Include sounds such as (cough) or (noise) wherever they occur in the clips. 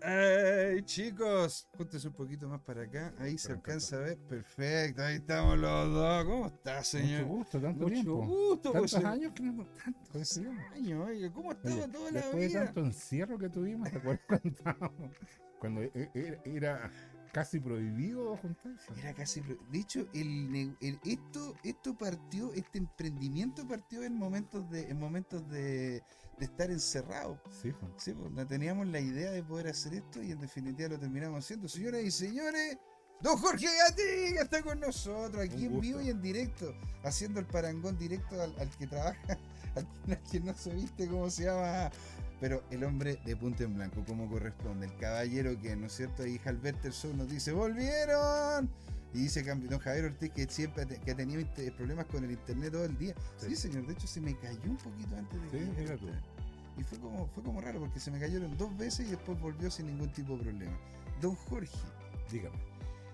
Ay, chicos, júntese un poquito más para acá. Ahí se alcanza a ver. Perfecto, ahí estamos los dos. ¿Cómo está, señor? Mucho gusto, tanto Mucho tiempo. gusto, Tantos pues, años que no tantos Pues, años. año, oiga, ¿cómo estaba toda la Después de vida? tanto encierro que tuvimos, ¿te acuerdas (laughs) cuando estábamos- Cuando e- e- era casi prohibido juntarse. Era casi. pro- De hecho, el, el- esto, esto partió, este emprendimiento partió en momentos de, en momentos de, de estar encerrado. Sí, pues. Sí, pues, no teníamos la idea de poder hacer esto y en definitiva lo terminamos haciendo. Señoras y señores, don Jorge Gatti que está con nosotros aquí en vivo y en directo, haciendo el parangón directo al, al que trabaja, (laughs) al, al que no se viste cómo se llama, pero el hombre de punto en blanco, como corresponde, el caballero que, ¿no es cierto? Ahí Albert Sol nos dice, ¡volvieron! Y dice don Javier Ortiz que siempre que ha tenido problemas con el internet todo el día. Sí, Sí. señor, de hecho se me cayó un poquito antes de Sí, que tú. y fue como, fue como raro porque se me cayeron dos veces y después volvió sin ningún tipo de problema. Don Jorge, Dígame.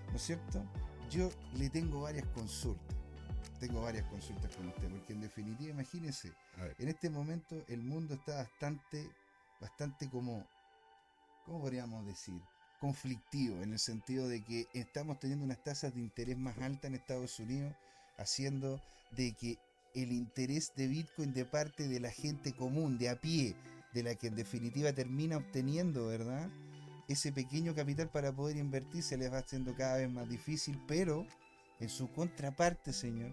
¿no es cierto? Yo le tengo varias consultas. Tengo varias consultas con usted, porque en definitiva, ver. en este momento el mundo está bastante, bastante como, ¿cómo podríamos decir? Conflictivo, en el sentido de que estamos teniendo unas tasas de interés más altas en Estados Unidos, haciendo de que el interés de Bitcoin de parte de la gente común, de a pie, de la que en definitiva termina obteniendo, ¿verdad? Ese pequeño capital para poder invertir se les va haciendo cada vez más difícil, pero en su contraparte, señor,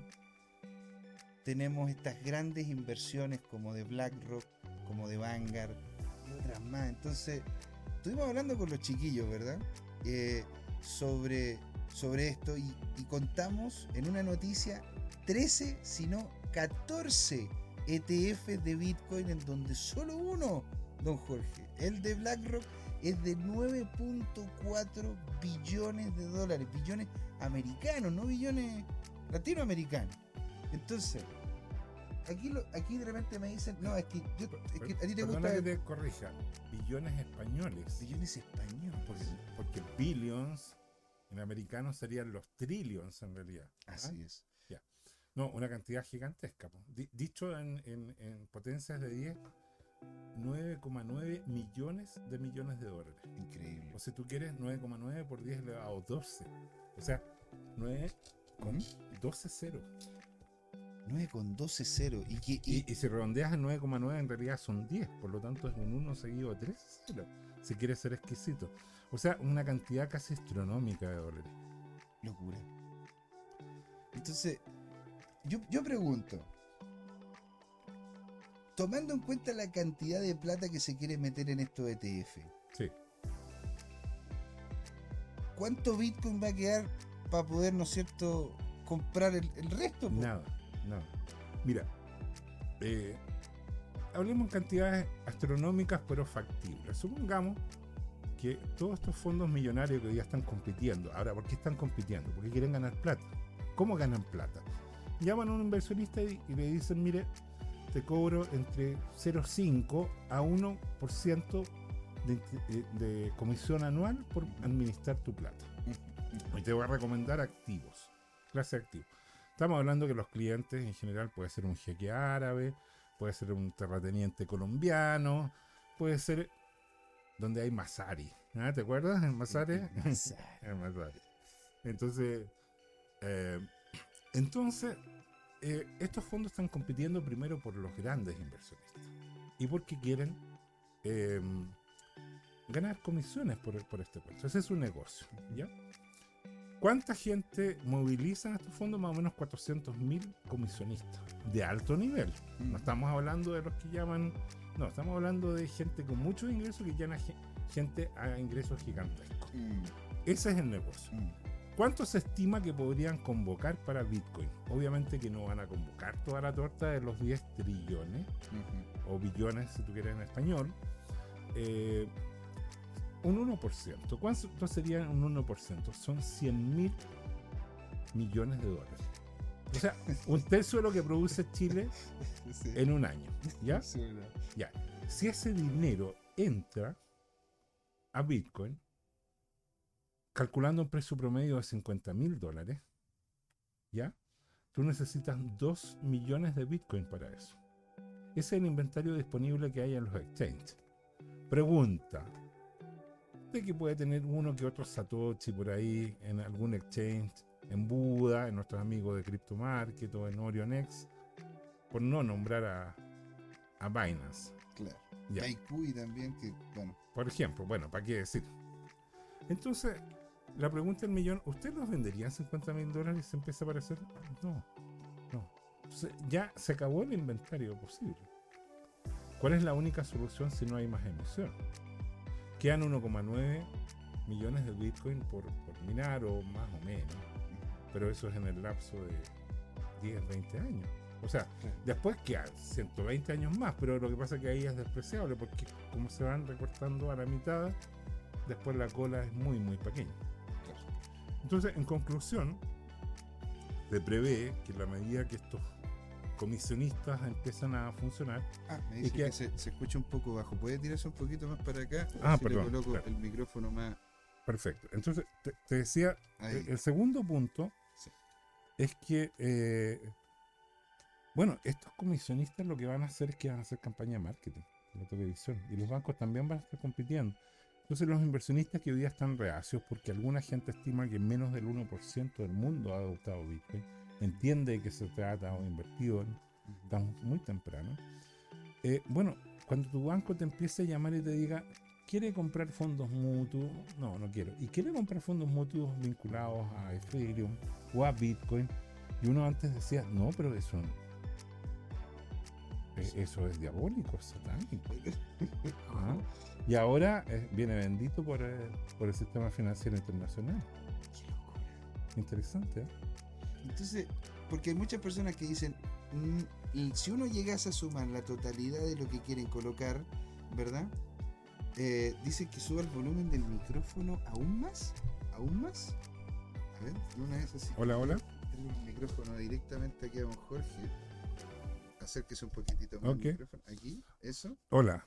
tenemos estas grandes inversiones como de BlackRock, como de Vanguard y otras más. Entonces, estuvimos hablando con los chiquillos, ¿verdad? Eh, sobre, sobre esto y, y contamos en una noticia 13, si no 14 ETF de Bitcoin en donde solo uno, don Jorge, el de BlackRock, es de 9.4 billones de dólares, billones americanos, no billones latinoamericanos. Entonces, aquí, lo, aquí de repente me dicen, no, es que, yo, es que a ti te gusta que te corrija. Billones españoles. billones españoles. Porque, porque billions en americano serían los trillions en realidad. ¿ah? Así es. No, una cantidad gigantesca. dicho en, en- en potencias de 10, 9,9 millones de millones de dólares. Increíble. O si tú quieres, 9,9 por 10 elevado a 12. O sea, 9 con 12 cero. 9 con 12 cero. Y que, y- Y, y si redondeas en 9,9 en realidad son 10. Por lo tanto es un 1 seguido de 3 cero. Si quieres ser exquisito. O sea, una cantidad casi astronómica de dólares. locura. Entonces, yo, yo pregunto, tomando en cuenta la cantidad de plata que se quiere meter en estos ETF, Sí. ¿cuánto Bitcoin va a quedar para poder, ¿no es cierto, comprar el, el resto? Nada, nada. Mira, eh, hablemos en cantidades astronómicas pero factibles. Supongamos que todos estos fondos millonarios que hoy día están compitiendo, ahora, ¿por qué están compitiendo? Porque quieren ganar plata. ¿Cómo ganan plata? Llaman a un inversionista y, y le dicen, mire, te cobro entre 0,5 a 1% de, eh, de comisión anual por administrar tu plata. (laughs) Y te voy a recomendar activos, clase de activos. Estamos hablando que los clientes en general puede ser un jeque árabe, puede ser un terrateniente colombiano, puede ser donde hay Masari. ¿ah? ¿Te acuerdas? En Masari. (laughs) En Masari. Entonces, eh, entonces eh, estos fondos están compitiendo primero por los grandes inversionistas y porque quieren eh, ganar comisiones por, por este cuento. Ese es su negocio. ¿ya? ¿Cuánta gente movilizan estos fondos? Más o menos 400.000 comisionistas de alto nivel. No estamos hablando de los que llaman. No, estamos hablando de gente con muchos ingresos que llama ge- gente a ingresos gigantescos. Mm, Ese es el negocio. mm. ¿Cuánto se estima que podrían convocar para Bitcoin? Obviamente que no van a convocar toda la torta de los 10 trillones o billones si tú quieres en español. Eh, 1%. ¿Cuánto sería un 1%? Son 100 mil millones de dólares. O sea, un (laughs) tercio de lo que produce Chile Sí. en un año. ¿Ya? Sí. Ya. Si ese dinero entra a Bitcoin, calculando un precio promedio de 50 mil dólares, ¿ya? Tú necesitas 2 millones de Bitcoin para eso. Ese es el inventario disponible que hay en los exchanges. Pregunta. ¿De que puede tener uno que otro Satoshi por ahí en algún exchange, en Buda, en nuestros amigos de Crypto Market o en OrionX? Por no nombrar a, a Binance. Claro. Ya. Kaikui también, que, bueno, Por ejemplo, bueno, ¿para qué decir? Entonces, la pregunta del millón, ¿usted los vendería en 50 mil dólares y se empieza a aparecer? No, no. Entonces, ya se acabó el inventario posible. ¿Cuál es la única solución si no hay más emisión? Quedan 1,9 millones de Bitcoin por, por minar o más o menos. Pero eso es en el lapso de 10, 20 años. O sea, después quedan 120 años más, pero lo que pasa es que ahí es despreciable porque como se van recortando a la mitad, después la cola es muy, muy pequeña. Entonces, en conclusión, se prevé que en la medida que estos comisionistas empiezan a funcionar, Ah, me Y dice que- que, se, se escucha un poco bajo. ¿Puede tirarse un poquito más para acá? Ah, si perdón, Le coloco claro. el micrófono más perfecto. Entonces, te, te decía, ahí. eh, el segundo punto Sí. es que, eh, bueno, estos comisionistas lo que van a hacer es que van a hacer campaña de marketing en la televisión y los bancos también van a estar compitiendo. Entonces los inversionistas que hoy día están reacios porque alguna gente estima que menos del 1% del mundo ha adoptado Bitcoin, entiende que se trata o invertido, estamos muy temprano. Eh, bueno, cuando tu banco te empiece a llamar y te diga, ¿quiere comprar fondos mutuos? No, no quiero. ¿Y quiere comprar fondos mutuos vinculados a Ethereum o a Bitcoin? Y uno antes decía, no, pero eso, eh, eso es diabólico, es satánico. (laughs) Ah, Y ahora eh, viene bendito por, eh, por el sistema financiero internacional. Qué locura. Interesante, ¿eh? Entonces, porque hay muchas personas que dicen, "Mm, si uno llegase a sumar la totalidad de lo que quieren colocar, ¿verdad? Eh, dicen que suba el volumen del micrófono aún más, aún más. A ver, una vez así. Hola, hola. El micrófono directamente aquí a don Jorge. Acérquese un poquitito más el micrófono. Aquí, eso. Hola.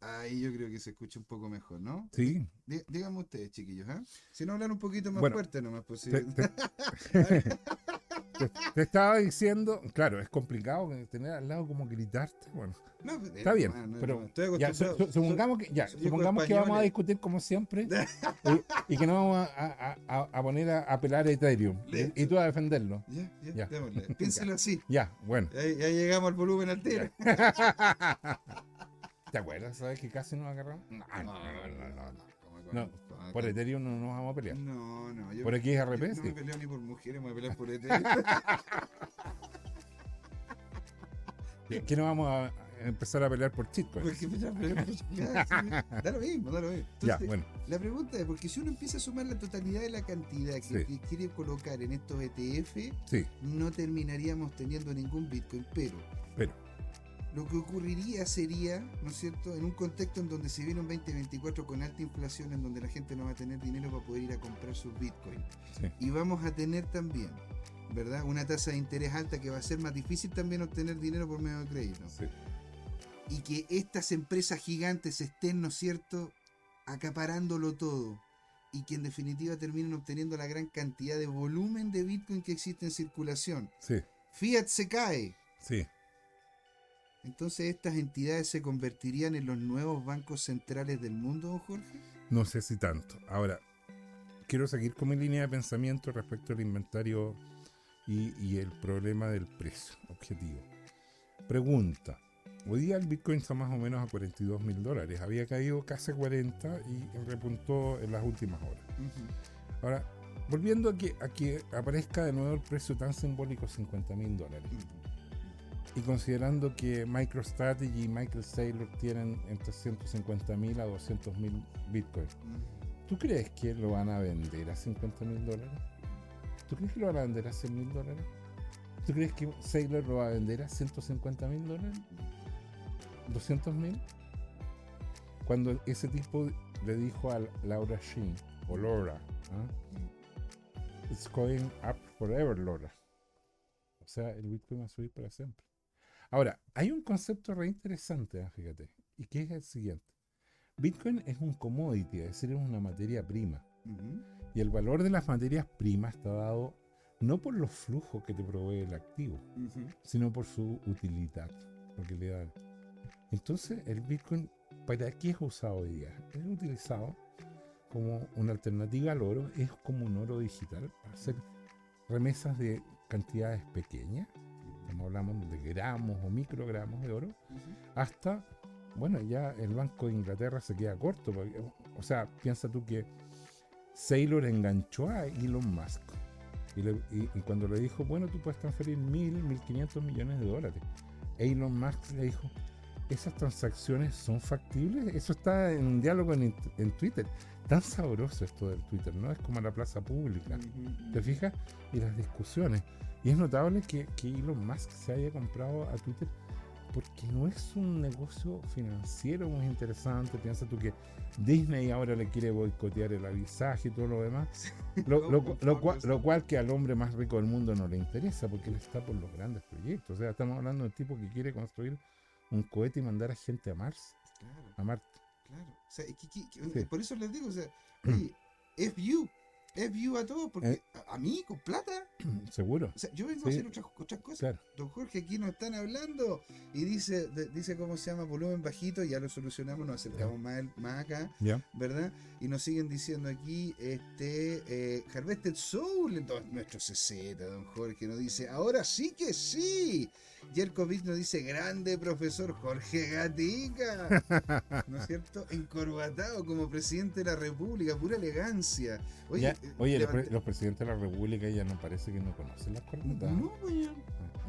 Ahí yo creo que se escucha un poco mejor, ¿no? Sí. Dí- Díganme ustedes, chiquillos, ¿ah? Si no hablan un poquito más Bueno, fuerte nomás, pues sí. Te, te- (laughs) (laughs) te- te estaba diciendo, claro, es complicado tener al lado como gritarte. Bueno, No, pues, está bien, no, no, pero no, estoy ya, su- acostumbrado. su- supongamos que, ya, supongamos que vamos a discutir como siempre (laughs) y, y que no vamos a, a- poner a apelar a Ethereum Listo. y, tú a defenderlo. Ya, ya, Ya. (laughs) Piénselo así. Ya, bueno. Ya, ya llegamos al volumen al tiro. (laughs) ¿Te acuerdas? ¿Sabes que casi nos agarramos? No, no, no, no, no, no. ¿Cómo, No? Por Ethereum no nos vamos a pelear. No, no. Yo, Por yo XRP, no sí. me peleo ni por mujeres, me (laughs) voy a pelear por Ethereum. Que no vamos a empezar a pelear por Chitcoin. Porque llamo- (laughs) ya, sí, Da lo mismo, da lo mismo. Ya, Entonces, bueno. La pregunta es, porque si uno empieza a sumar la totalidad de la cantidad que, Sí. que quiere colocar en estos ETF, Sí, no terminaríamos teniendo ningún Bitcoin, pero pero. Lo que ocurriría sería, ¿no es cierto?, en un contexto en donde se viene un 2024 con alta inflación, en donde la gente no va a tener dinero para poder ir a comprar sus Bitcoin. Sí. Y vamos a tener también, ¿verdad?, una tasa de interés alta que va a ser más difícil también obtener dinero por medio de crédito. Sí. Y que estas empresas gigantes estén, ¿no es cierto?, acaparándolo todo. Y que en definitiva terminen obteniendo la gran cantidad de volumen de Bitcoin que existe en circulación. Sí, Fiat se cae. sí. Entonces estas entidades se convertirían en los nuevos bancos centrales del mundo, don Jorge. No sé si tanto. Ahora, quiero seguir con mi línea de pensamiento respecto al inventario y, y el problema del precio objetivo. Pregunta. Hoy día el Bitcoin está más o menos a 42 mil dólares. Había caído casi a 40 y repuntó en las últimas horas. Ahora, volviendo a que, a que aparezca de nuevo el precio tan simbólico, 50 mil dólares. Y considerando que MicroStrategy y Michael Saylor tienen entre 150 mil a 200 mil Bitcoin, ¿tú crees que lo van a vender a 50 mil dólares? ¿Tú crees que lo van a vender a 100 mil dólares? ¿Tú crees que Saylor lo va a vender a 150 mil dólares? ¿200 mil? Cuando ese tipo le dijo a Laura Sheen, o Laura, ¿ah? It's going up forever, Laura. O sea, el Bitcoin va a subir para siempre. Ahora, hay un concepto re interesante, ah, fíjate, y que es el siguiente. Bitcoin es un commodity, es decir, es una materia prima. Y el valor de las materias primas está dado no por los flujos que te provee el activo, sino por su utilidad, lo que le da. Entonces, el Bitcoin, ¿para qué es usado hoy día? Es utilizado como una alternativa al oro, es como un oro digital para hacer remesas de cantidades pequeñas, como hablamos de gramos o microgramos de oro, Ujú. hasta, bueno, ya el Banco de Inglaterra se queda corto. porque, o sea, piensa tú que Saylor enganchó a Elon Musk. Y, le- y- y cuando le dijo, bueno, tú puedes transferir mil, mil quinientos millones de dólares, Elon Musk le dijo, ¿esas transacciones son factibles? Eso está en un diálogo en, en Twitter. Tan sabroso esto del Twitter, ¿no? Es como la plaza pública. ¿Te fijas? Y las discusiones. Y es notable que, que Elon Musk se haya comprado a Twitter porque no es un negocio financiero muy interesante. Piensa tú que Disney ahora le quiere boicotear el avisaje y todo lo demás. Lo, (laughs) lo cu- lo cual, lo cual que al hombre más rico del mundo no le interesa porque él está por los grandes proyectos. O sea, estamos hablando de un tipo que quiere construir un cohete y mandar a gente a Mars, Claro, a Marte. claro. O sea, es que- que- que- Sí. Por eso les digo, o sea, oye, FU, FU a todos, porque Eh. a, a mí con plata, (clears throat) Seguro. o sea, yo vengo a hacer otras, otras cosas. Claro. Don Jorge, aquí nos están hablando y dice, de- dice cómo se llama volumen bajito, ya lo solucionamos, nos acercamos más, el- más acá, ¿Ya? ¿verdad? Y nos siguen diciendo aquí, este, eh, Harvested Soul, nuestro CZ, don Jorge, nos dice, ahora sí que sí. Jerkovic nos dice, grande profesor Jorge Gatica, (laughs) ¿no es cierto? Encorbatado como presidente de la República, pura elegancia. Oye, Ya, eh, oye, los, presidentes de la República ya no parece que no conocen las coordenadas. no, pues,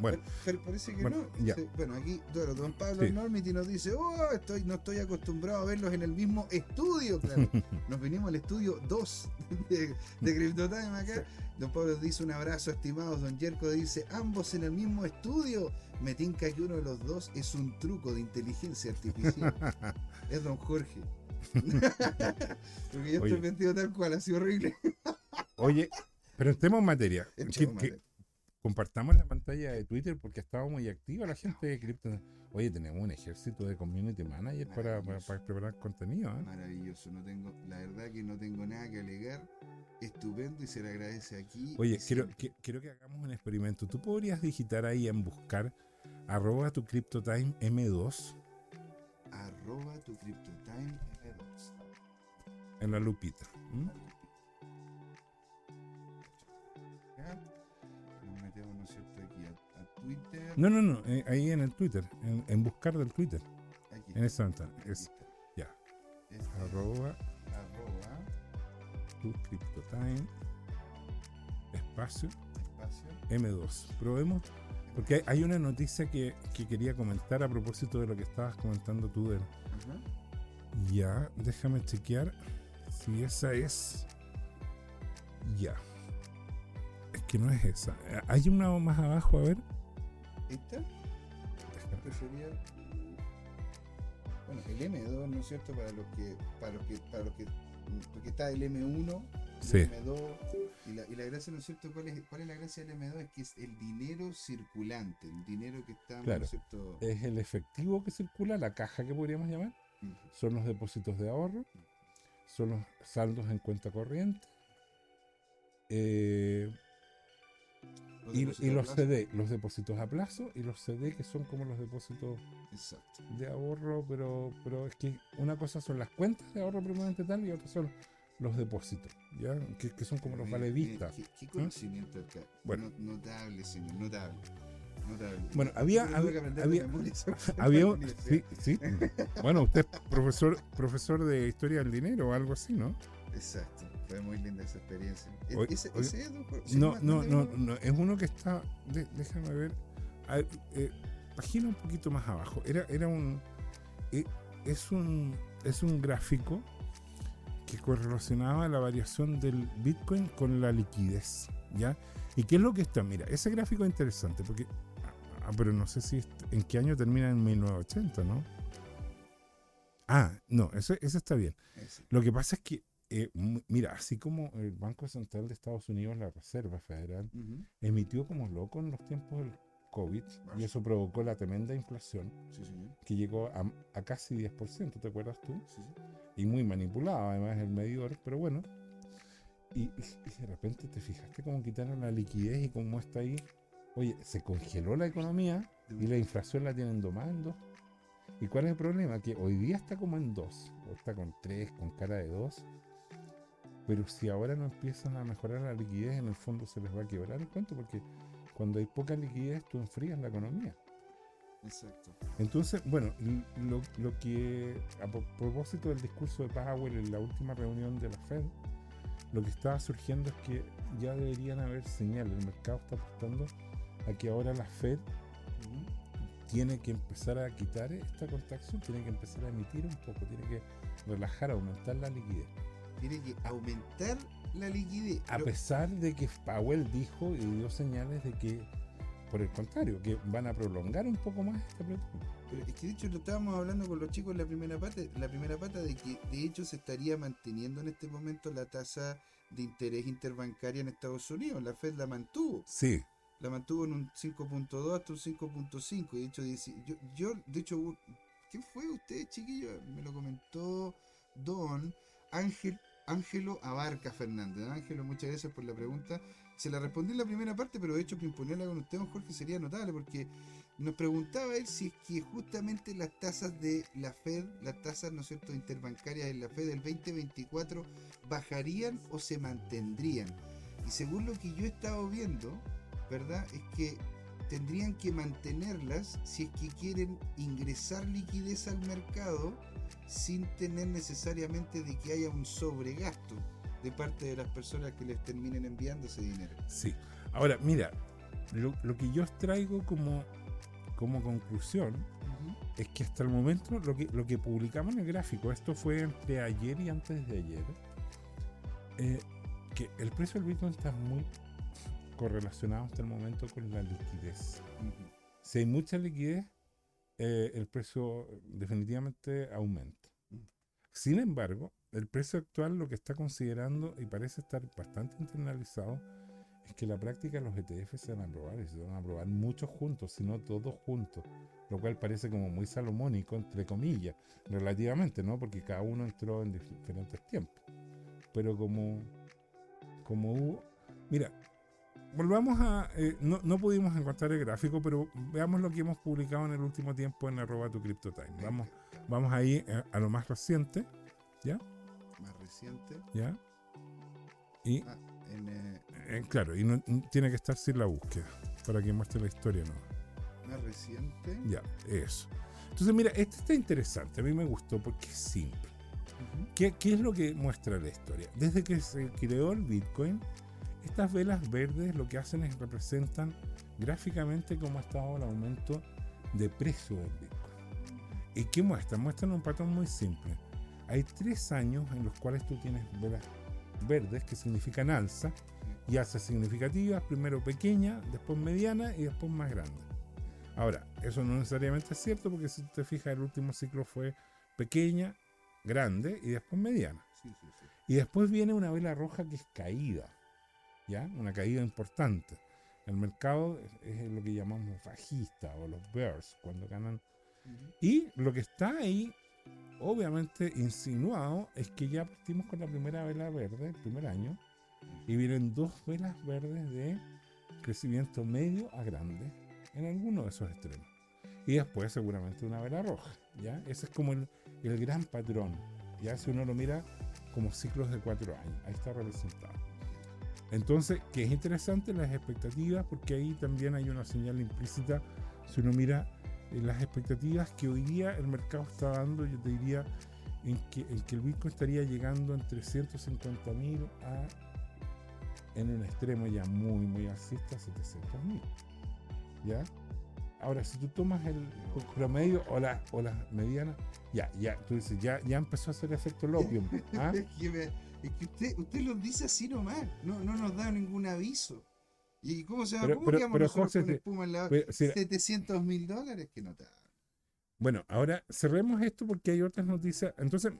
Bueno, Pero, pero parece que Bueno, no. ya. Bueno, aquí, claro, don Pablo Sí. Normity nos dice, oh, estoy, no estoy acostumbrado a verlos en el mismo estudio, claro. (laughs) Nos venimos al estudio 2 de, de CryptoTime acá. Don Pablo dice un abrazo, estimados. Don Jerko dice, ambos en el mismo estudio. Me tinca que uno de los dos es un truco de inteligencia artificial. (laughs) es don Jorge. (laughs) Porque yo Oye. estoy vestido tal cual, sido horrible. (laughs) Oye, pero entremos en que materia. compartamos la pantalla de Twitter porque estaba muy activa la gente de Crypto. Oye, tenemos un ejército de community manager para, para- para preparar contenido. ¿eh? Maravilloso, no tengo, la verdad que no tengo nada que alegar. Estupendo y se le agradece aquí. Oye, quiero, que- quiero que hagamos un experimento. Tú podrías digitar ahí en buscar arroba tu CryptoTime M2 Arroba tu CryptoTime M2. en la lupita. Twitter. No, no, no, eh, ahí en el Twitter, en, en buscar del Twitter, Aquí en está, esa ventana. Es ya. Este, arroba arroba tu CryptoTime espacio espacio. M2. Probemos, porque hay, hay una noticia que, que quería comentar a propósito de lo que estabas comentando tú. del-. Ya, déjame chequear si esa es. Ya. Es que no es esa. Eh, Hay una más abajo, a ver. Que sería. Bueno, el M2, ¿no es cierto? Para los que. Para los que. Para los que porque está el M1, Sí. el M2, y la, y la gracia, ¿no es cierto? ¿Cuál es, ¿Cuál es la gracia del M2? Es que es el dinero circulante, el dinero que está, ¿no Claro. es cierto? Es el efectivo que circula, la caja que podríamos llamar. Son los depósitos de ahorro. Son los saldos en cuenta corriente. eh, Los y, los. CD, los depósitos a plazo y los CD que son como los depósitos Exacto. de ahorro, pero, pero es que una cosa son las cuentas de ahorro permanente tal y otra son los depósitos, ¿ya? Que, que son como los Mira, vale mira, vista. Qué, qué conocimiento acá. Bueno. No- notable, señor, notable. Notable. Bueno, había- había- había- (laughs) Había, sí, sí. Bueno, usted es profesor, profesor de historia del dinero o algo así, ¿no? Exacto. Fue muy linda esa experiencia. ¿E- ¿Ese, ese es? Sí, No, no, no, no, es uno que está, de- déjame ver, a eh, página un poquito más abajo. Era, era un, eh, es un, es un gráfico que correlacionaba la variación del Bitcoin con la liquidez, ¿ya? ¿Y qué es lo que está? Mira, ese gráfico es interesante porque, ah, pero no sé si en qué año termina en 1980, ¿no? Ah, no, ese, ese está bien. Lo que pasa es que, eh, mira, así como el Banco Central de Estados Unidos, la Reserva Federal, emitió como loco en los tiempos del COVID y eso provocó la tremenda inflación Sí, que llegó a, a casi 10%, ¿te acuerdas tú? Sí, sí. Y muy manipulado además el medidor, pero bueno. Y, y de repente te fijaste cómo quitaron la liquidez y cómo está ahí. Oye, se congeló la economía y la inflación la tienen domando. ¿Y cuál es el problema? Que hoy día está como en 2, o está con 3, con cara de 2. Pero si ahora no empiezan a mejorar la liquidez, en el fondo se les va a quebrar el cuento, porque cuando hay poca liquidez, tú enfrías la economía. Exacto. Entonces, bueno, lo, lo que a pro- propósito del discurso de Powell en la última reunión de la Fed, lo que estaba surgiendo es que ya deberían haber señales. El mercado está apostando a que ahora la Fed tiene que empezar a quitar esta contracción, tiene que empezar a emitir un poco, tiene que relajar, aumentar la liquidez. Tiene que aumentar la liquidez. A Pero- pesar de que Powell dijo y dio señales de que, por el contrario, que van a prolongar un poco más esta protesta. Pero es que de hecho lo estábamos hablando con los chicos en la primera pata, la primera pata de que de hecho se estaría manteniendo en este momento la tasa de interés interbancaria en Estados Unidos. La Fed la mantuvo, Sí, la mantuvo en un 5.2 hasta un 5.5. Y de hecho, yo, yo, de hecho, ¿qué fue usted, chiquillo? Me lo comentó Don Ángel, Ángelo Abarca Fernández. Ángelo, muchas gracias por la pregunta. Se la respondí en la primera parte, pero de hecho que con usted, don Jorge, sería notable porque nos preguntaba él si es que justamente las tasas de la Fed, las tasas, ¿no es cierto?, interbancarias de la Fed del 2024 bajarían o se mantendrían. Y según lo que yo he estado viendo, ¿verdad? Es que tendrían que mantenerlas si es que quieren ingresar liquidez al mercado sin tener necesariamente de que haya un sobregasto de parte de las personas que les terminen enviando ese dinero. sí. Ahora, mira, lo, lo que yo traigo como, como conclusión es que hasta el momento lo que, lo que publicamos en el gráfico, esto fue entre ayer y antes de ayer, eh, que el precio del Bitcoin está muy correlacionado hasta el momento con la liquidez. Si hay mucha liquidez, eh, el precio definitivamente aumenta. Mm. Sin embargo, el precio actual lo que está considerando y parece estar bastante internalizado es que en la práctica los ETF se van a aprobar y se van a aprobar muchos juntos, si no todos juntos, lo cual parece como muy salomónico, entre comillas, relativamente, ¿no? Porque cada uno entró en dif- diferentes tiempos. Pero como, como hubo... Mira, volvamos a... eh, no, no pudimos encontrar el gráfico, pero veamos lo que hemos publicado en el último tiempo en arroba tu CryptoTime. Vamos, vamos ahí eh, a lo más reciente, Más reciente. ¿ya? Y, Ah, en, eh, eh, claro, y no, tiene que estar sin la búsqueda para que muestre la historia, ¿no? más reciente. Ya, eso. Entonces, mira, este está interesante. A mí me gustó porque es simple. ¿Qué, qué es lo que muestra la historia? Desde que se creó el Bitcoin, estas velas verdes lo que hacen es representan gráficamente cómo ha estado el aumento de precio del Bitcoin. ¿Y qué muestran? Muestran un patrón muy simple. Hay tres años en los cuales tú tienes velas verdes que significan alza y alzas significativas, primero pequeña, después mediana y después más grande. Ahora, eso no necesariamente es cierto porque si te fijas el último ciclo fue pequeña, grande y después mediana. Sí, sí, sí. Y después viene una vela roja que es caída, ¿ya? Una caída importante. El mercado es, lo que llamamos bajista o los bears, cuando ganan. Y lo que está ahí, obviamente insinuado, es que ya partimos con la primera vela verde, el primer año, y vienen dos velas verdes de crecimiento medio a grande en alguno de esos extremos. Y después seguramente una vela roja, ¿ya? Ese es como el, el gran patrón, ya si uno lo mira como ciclos de cuatro años, ahí está representado. Entonces, que es interesante las expectativas, porque ahí también hay una señal implícita, si uno mira eh, las expectativas que hoy día el mercado está dando, yo te diría, en que, el Bitcoin estaría llegando entre 150 mil a, en un extremo ya muy, muy alcista, 700 mil. ¿Ya? Ahora, si tú tomas el promedio o las o las medianas, ya, ya, tú ya, ya empezó a hacer efecto Lopium. ¿ah? (laughs) Es que, usted, usted lo dice así nomás, no, no nos da ningún aviso. ¿Y cómo se llama? Pero- ¿Cómo pero- pero, José, con espuma en la Pero, sí, 700 mil dólares que no te. Bueno, ahora cerremos esto porque hay otras noticias. Entonces,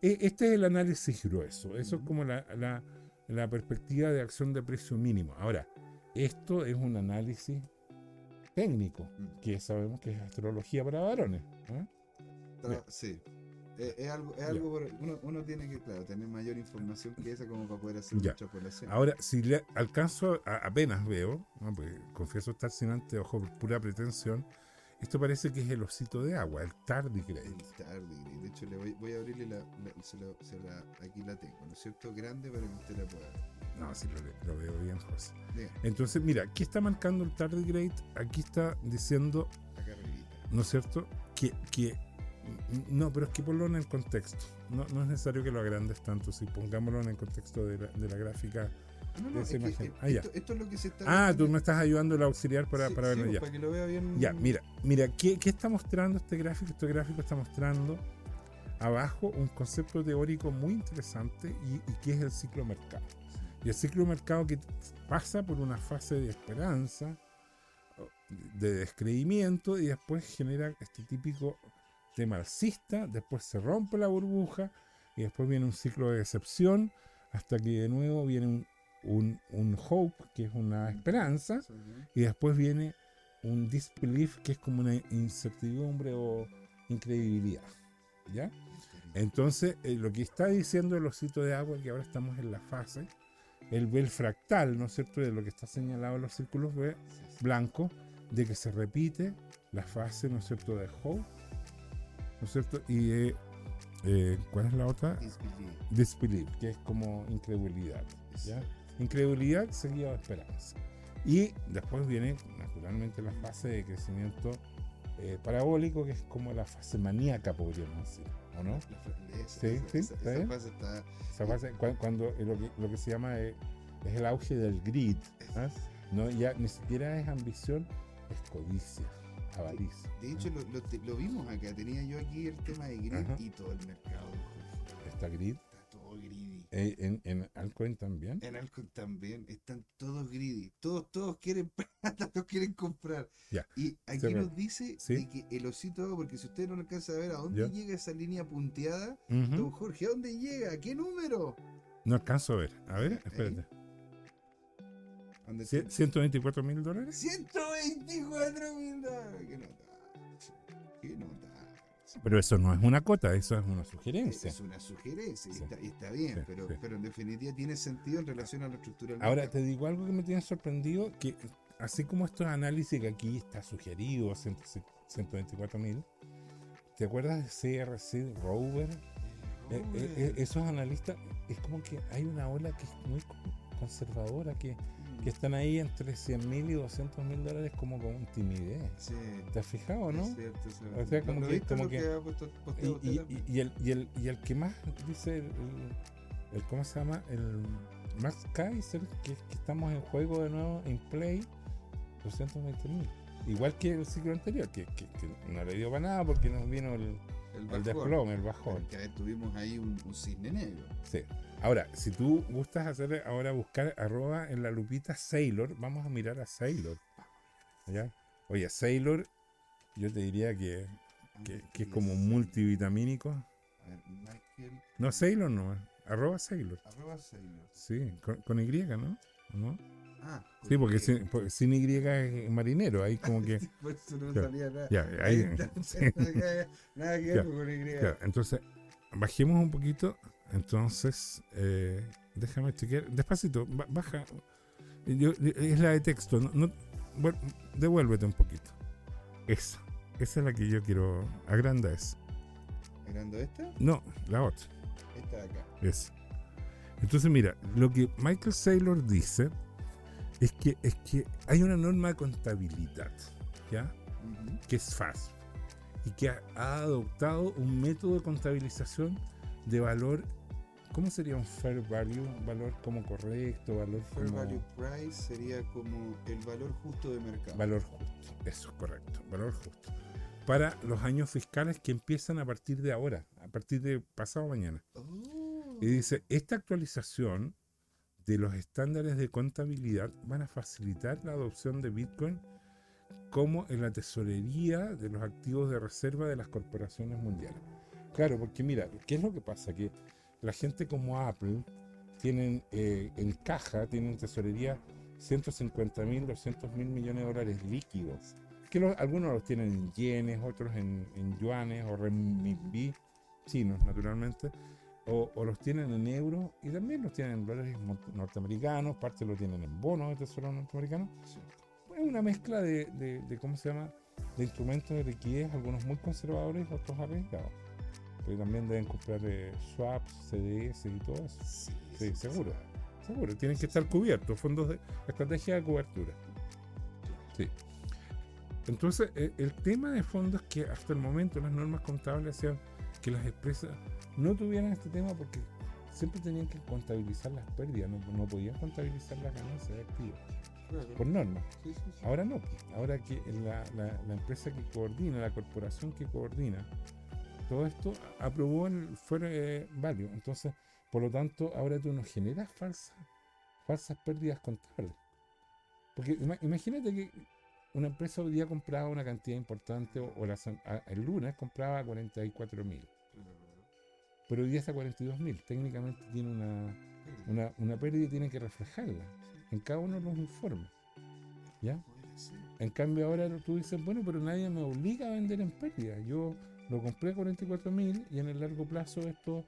e- este es el análisis grueso. Eso es como la, la- la perspectiva de acción de precio mínimo. Ahora, esto es un análisis técnico, que sabemos que es astrología para varones. ¿eh? Sí. Es, es algo, es algo por- uno, uno tiene que, claro, tener mayor información que esa como para poder hacer Ya. mucha población. Ahora, si le alcanzo, a- apenas veo, ¿no? Porque confieso estar sin anteojo por pura pretensión, esto parece que es el osito de agua, el tardigrade. El tardigrade. De hecho, le voy, voy a abrirle la, la- se la- se la- aquí la tengo, ¿no es cierto? Grande para que usted la pueda ver. No, sí lo, lo veo bien, José. Bien, Entonces, mira, aquí está marcando el tardigrade, aquí está diciendo, acá arribita. ¿no es cierto? Que, que no, pero es que ponlo en el contexto. No, no es necesario que lo agrandes tanto, si pongámoslo en el contexto de la, de la gráfica. No, no, esa es imagen. eh, Ah, esto, esto es lo que se está Ah, tú me estás ayudando el auxiliar para, Sí, para verlo pues, ya. Para que lo vea bien. Ya, mira, mira, ¿qué, qué está mostrando este gráfico? Este gráfico está mostrando abajo un concepto teórico muy interesante y, y que es el ciclo mercado. Y el ciclo mercado que pasa por una fase de esperanza, de descreimiento y después genera este típico tema alcista, después se rompe la burbuja y después viene un ciclo de decepción hasta que de nuevo viene un, un, un hope, que es una esperanza, Sí, y después viene un disbelief, que es como una incertidumbre o incredibilidad. ¿Ya? Entonces, eh, lo que está diciendo el osito de agua, que ahora estamos en la fase, él ve el fractal, ¿no es cierto?, de lo que está señalado en los círculos blancos, de que se repite la fase, ¿no es cierto?, de hope, ¿no es cierto? Y de, eh, ¿cuál es la otra? Disbelief. Disbelief, que es como incredulidad, ¿ya? Incredulidad seguida de esperanza. Y después viene, naturalmente, la fase de crecimiento eh, parabólico, que es como la fase maníaca, podríamos decir, ¿o no? Esa- Sí, esa- sí, esa- está esa fase está. Esa fase, cua- cuando eh, lo que, lo que se llama eh, es el auge del grid. ¿ah? No, ya ni siquiera es ambición, es codicia, De hecho, lo, lo lo vimos acá. Tenía yo aquí el tema de grid Ajá. y todo el mercado. Está grid. Está todo greedy. eh, en, en altcoin también. En Alcon también están todos greedy. Todos, todos quieren (laughs) plata, todos quieren comprar. Ya. Y aquí nos dice Sí. de que el osito, porque si usted no alcanza a ver a dónde Ya. llega esa línea punteada, Ujú. don Jorge, ¿a dónde llega? ¿Qué número? No alcanzo a ver. A ver, espérate. 124 mil dólares. 124 mil dólares. ¿Qué nota? ¿Qué nota? Pero eso no es una cota, eso es una sugerencia. Es una sugerencia y Sí. está, bien, Sí, pero, sí. pero en definitiva tiene sentido en relación a la estructura del Ahora mercado. te digo algo que me tiene sorprendido, que así como estos análisis que aquí está sugerido, 124 mil, ¿te acuerdas de CRC Rover? Eh, eh, eh, esos analistas, es como que hay una ola que es muy co- conservadora, que, que están ahí entre 100 mil y 200 mil dólares como con timidez. Sí, ¿Te has fijado, no? es cierto, es cierto. O sea, como ¿Lo que- como que- puesto- Y, el, y, el, y el que más dice el, ¿cómo se llama? El Max Kaiser, que, que estamos en juego de nuevo en Play, 220 mil. Igual que el ciclo anterior, que, que- que no le dio para nada porque nos vino el, el el desplome, el bajón. Porque a ver, tuvimos ahí un, un cisne negro. Sí. Ahora, si tú gustas hacer ahora buscar arroba en la lupita Sailor, vamos a mirar a Sailor. ¿Ya? Oye, Sailor, yo te diría que, que, que es como multivitamínico. No, Sailor no, arroba Sailor. Arroba Sailor. Sí, con, con Y, ¿no? ¿O no? Ah, Sí, porque sin porque sin Y es marinero, ahí como que... (laughs) Por eso no (laughs) Claro. salía nada. Ya, ahí... (laughs) sí, Nada que ver con Y. claro. Entonces, bajemos un poquito. Entonces, eh, déjame chequear. Despacito, ba- baja. Yo- es la de texto. No, no- bueno, devuélvete un poquito. Esa. Esa es la que yo quiero. Agranda esa. ¿Agrando esta? No, la otra. Esta de acá. Esa. Entonces, mira, lo que Michael Saylor dice es que, es que hay una norma de contabilidad, ¿ya? Que es FAST y que ha, ha adoptado un método de contabilización de valor. ¿Cómo sería un fair value? Valor como correcto, valor Fair como value price sería como el valor justo de mercado. valor justo. Eso es correcto, valor justo. Para los años fiscales que empiezan a partir de ahora, a partir de pasado mañana. Oh. Y dice, esta actualización de los estándares de contabilidad van a facilitar la adopción de Bitcoin como en la tesorería de los activos de reserva de las corporaciones mundiales. Claro, porque mira, ¿qué es lo que pasa? Que la gente como Apple tienen eh, en caja, tienen tesorería 150 mil, 200 mil millones de dólares líquidos. Que los- algunos los tienen en yenes, otros en, en yuanes o renminbi, chinos naturalmente, o, o los tienen en euros y también los tienen en dólares norteamericanos, parte lo tienen en bonos de tesoro norteamericano. Sí. Es una mezcla de, de- de, ¿cómo se llama? De instrumentos de liquidez, algunos muy conservadores y otros arriesgados. Pero también deben comprar eh, swaps, CDS y todo eso. Sí, Sí, seguro. Seguro, tienen que estar cubiertos, fondos de estrategia de cobertura. Sí. Entonces, e- el tema de fondo es que hasta el momento las normas contables hacían que las empresas no tuvieran este tema porque siempre tenían que contabilizar las pérdidas, no, no podían contabilizar las ganancias de activos, por norma. Sí, sí, sí. Ahora no, ahora que la, la- la empresa que coordina, la corporación que coordina, todo esto aprobó el fuera eh, value. Entonces, por lo tanto, ahora tú no generas falsas, falsas pérdidas contables. Porque ima- imagínate que una empresa hoy día compraba una cantidad importante, o, la a- el lunes compraba 44 mil, pero hoy día está 42 mil. Técnicamente tiene una, una, una pérdida y tiene que reflejarla en cada uno de los informes. ¿Ya? En cambio ahora tú dices, bueno, pero nadie me obliga a vender en pérdida. Yo lo compré a 44 mil y en el largo plazo esto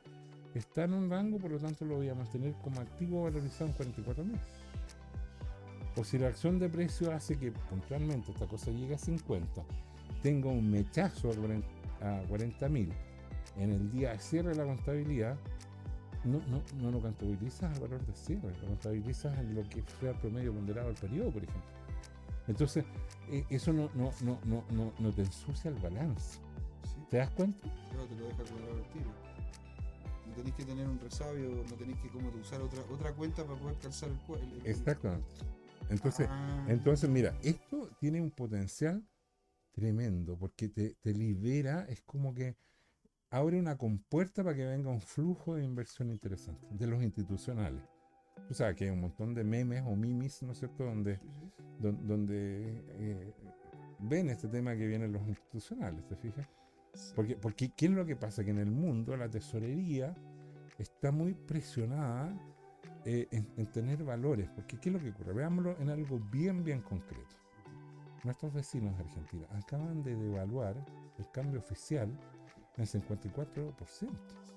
está en un rango, por lo tanto lo voy a mantener como activo valorizado en 44 mil. O si la acción de precio hace que puntualmente esta cosa llegue a 50, tenga un mechazo a 40 mil en el día de cierre de la contabilidad, no, no, no lo contabilizas al valor de cierre, lo contabilizas en lo que sea el promedio ponderado del periodo, por ejemplo. Entonces, eh, eso no, no, no, no, no te ensucia el balance. ¿Te das cuenta? claro, te lo deja cuadrado el tiro. No tenéis que tener un resabio, no tenéis que como usar otra, otra cuenta para poder calzar el cuadro. Exactamente. Entonces, Ah. entonces, mira, esto tiene un potencial tremendo porque te, te libera, es como que abre una compuerta para que venga un flujo de inversión interesante de los institucionales. Tú sabes que hay un montón de memes o mimis, ¿no es cierto?, donde, don- donde eh, ven este tema que vienen los institucionales, ¿te fijas? Sí. Porque, porque ¿qué es lo que pasa? Que en el mundo la tesorería está muy presionada eh, en, en tener valores. Porque ¿qué es lo que ocurre? Veámoslo en algo bien, bien concreto. Nuestros vecinos de Argentina acaban de devaluar el cambio oficial en 54%.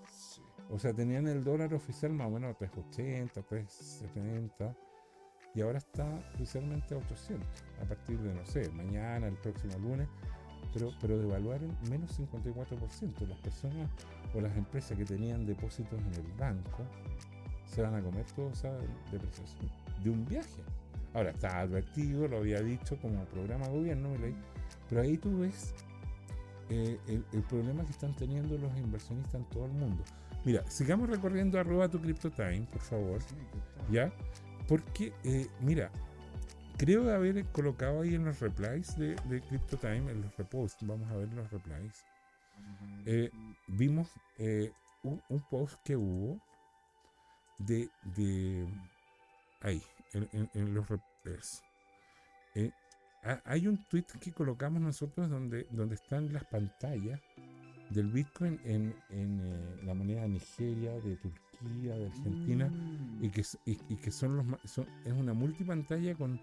Sí. O sea, tenían el dólar oficial más o menos a 3.80, 3.70 y ahora está oficialmente a 800 a partir de, no sé, mañana, el próximo lunes, pero, pero devaluaron menos 54%. Las personas o las empresas que tenían depósitos en el banco se van a comer toda esa depreciación de un viaje. Ahora, está advertido, lo había dicho como programa de gobierno, pero ahí tú ves eh, el, el problema que están teniendo los inversionistas en todo el mundo. Mira, sigamos recorriendo arroba tu CryptoTime, por favor. ¿ya? Porque, eh, mira, creo haber colocado ahí en los replies de, de CryptoTime, en los reposts, vamos a ver los replies, eh, vimos eh, un, un post que hubo de, de ahí, en, en- en los replies. Eh, ha- hay un tweet que colocamos nosotros donde, donde están las pantallas del Bitcoin en, en, la moneda de Nigeria, de Turquía, de Argentina, Mm. y que, y, y que son los son- es una multipantalla con,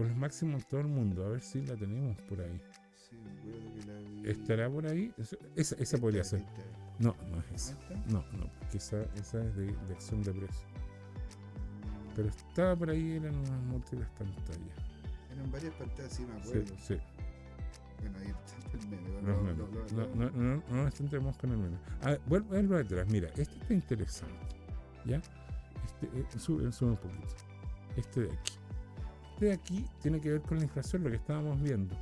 con los máximos en todo el mundo. A ver si la tenemos por ahí. Sí, me acuerdo que la vi. ¿Estará por ahí? Esa, esa podría ser. No, no es esa. No, no, porque esa, esa es de, de acción de precio. Pero estaba por ahí, eran unas múltiples pantallas. Eran varias pantallas, sí, me Sí, acuerdo. sí, Bueno, ahí está el meme. No, lo- no, no, no nos centremos con el meme. Vuelvo a verlo atrás. Mira, este está interesante. ¿Ya? Este, eh, sube, sube un poquito. Este de aquí. De aquí tiene que ver con la inflación, lo que estábamos viendo.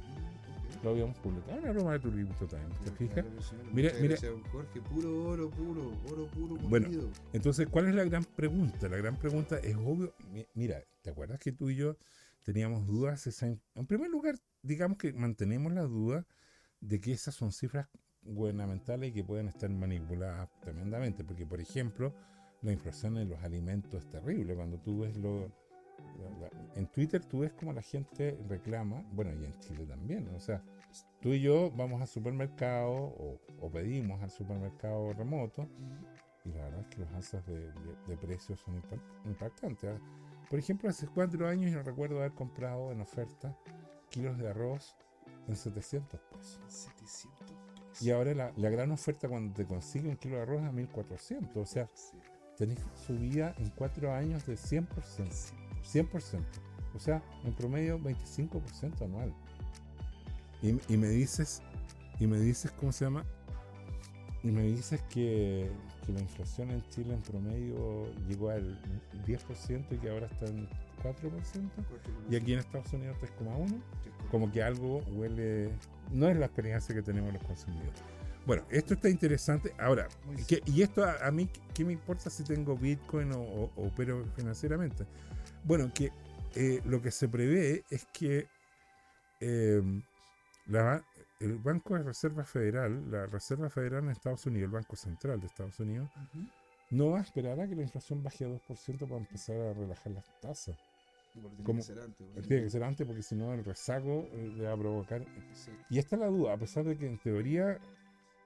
Lo habíamos publicado en arroba de tu libro time. ¿Te fijas? Mira, mira. Jorge, puro oro, puro, oro puro Bueno. Entonces, ¿cuál es la gran pregunta? La gran pregunta es obvio. mi- Mira, ¿te acuerdas que tú y yo teníamos dudas? en primer lugar, digamos que mantenemos la duda de que esas son cifras gubernamentales y que pueden estar manipuladas tremendamente. Porque, por ejemplo, la inflación en los alimentos es terrible. Cuando tú ves lo. En Twitter tú ves como la gente reclama, bueno, y en Chile también, o sea, tú y yo vamos al supermercado o, o pedimos al supermercado remoto y la verdad es que los alzas de, de- de precios son impa- impactantes. ¿ah? Por ejemplo, hace cuatro años yo recuerdo haber comprado en oferta kilos de arroz en 700 pesos. 700 pesos. Y ahora la, la gran oferta cuando te consigue un kilo de arroz a 1400. O sea, tenés subida en cuatro años de 100%. 100%. O sea, en promedio 25% anual. Y, y me dices, y me dices, ¿cómo se llama? Y me dices que, que la inflación en Chile en promedio llegó al 10% y que ahora está en 4%. Y aquí en Estados Unidos 3,1%. Como que algo huele... No es la experiencia que tenemos los consumidores. Bueno, esto está interesante. Ahora, Muy ¿qué- ¿y esto a, a mí qué me importa si tengo Bitcoin o, o- o opero financieramente? Bueno, que eh, lo que se prevé es que eh, la- el Banco de Reserva Federal, la Reserva Federal en Estados Unidos, el Banco Central de Estados Unidos, no va a esperar a que la inflación baje a 2% para empezar a relajar las tasas. Tiene que ser antes, porque- Tiene que ser antes porque si no el rezago eh, le va a provocar Exacto. y esta es la duda, a pesar de que en teoría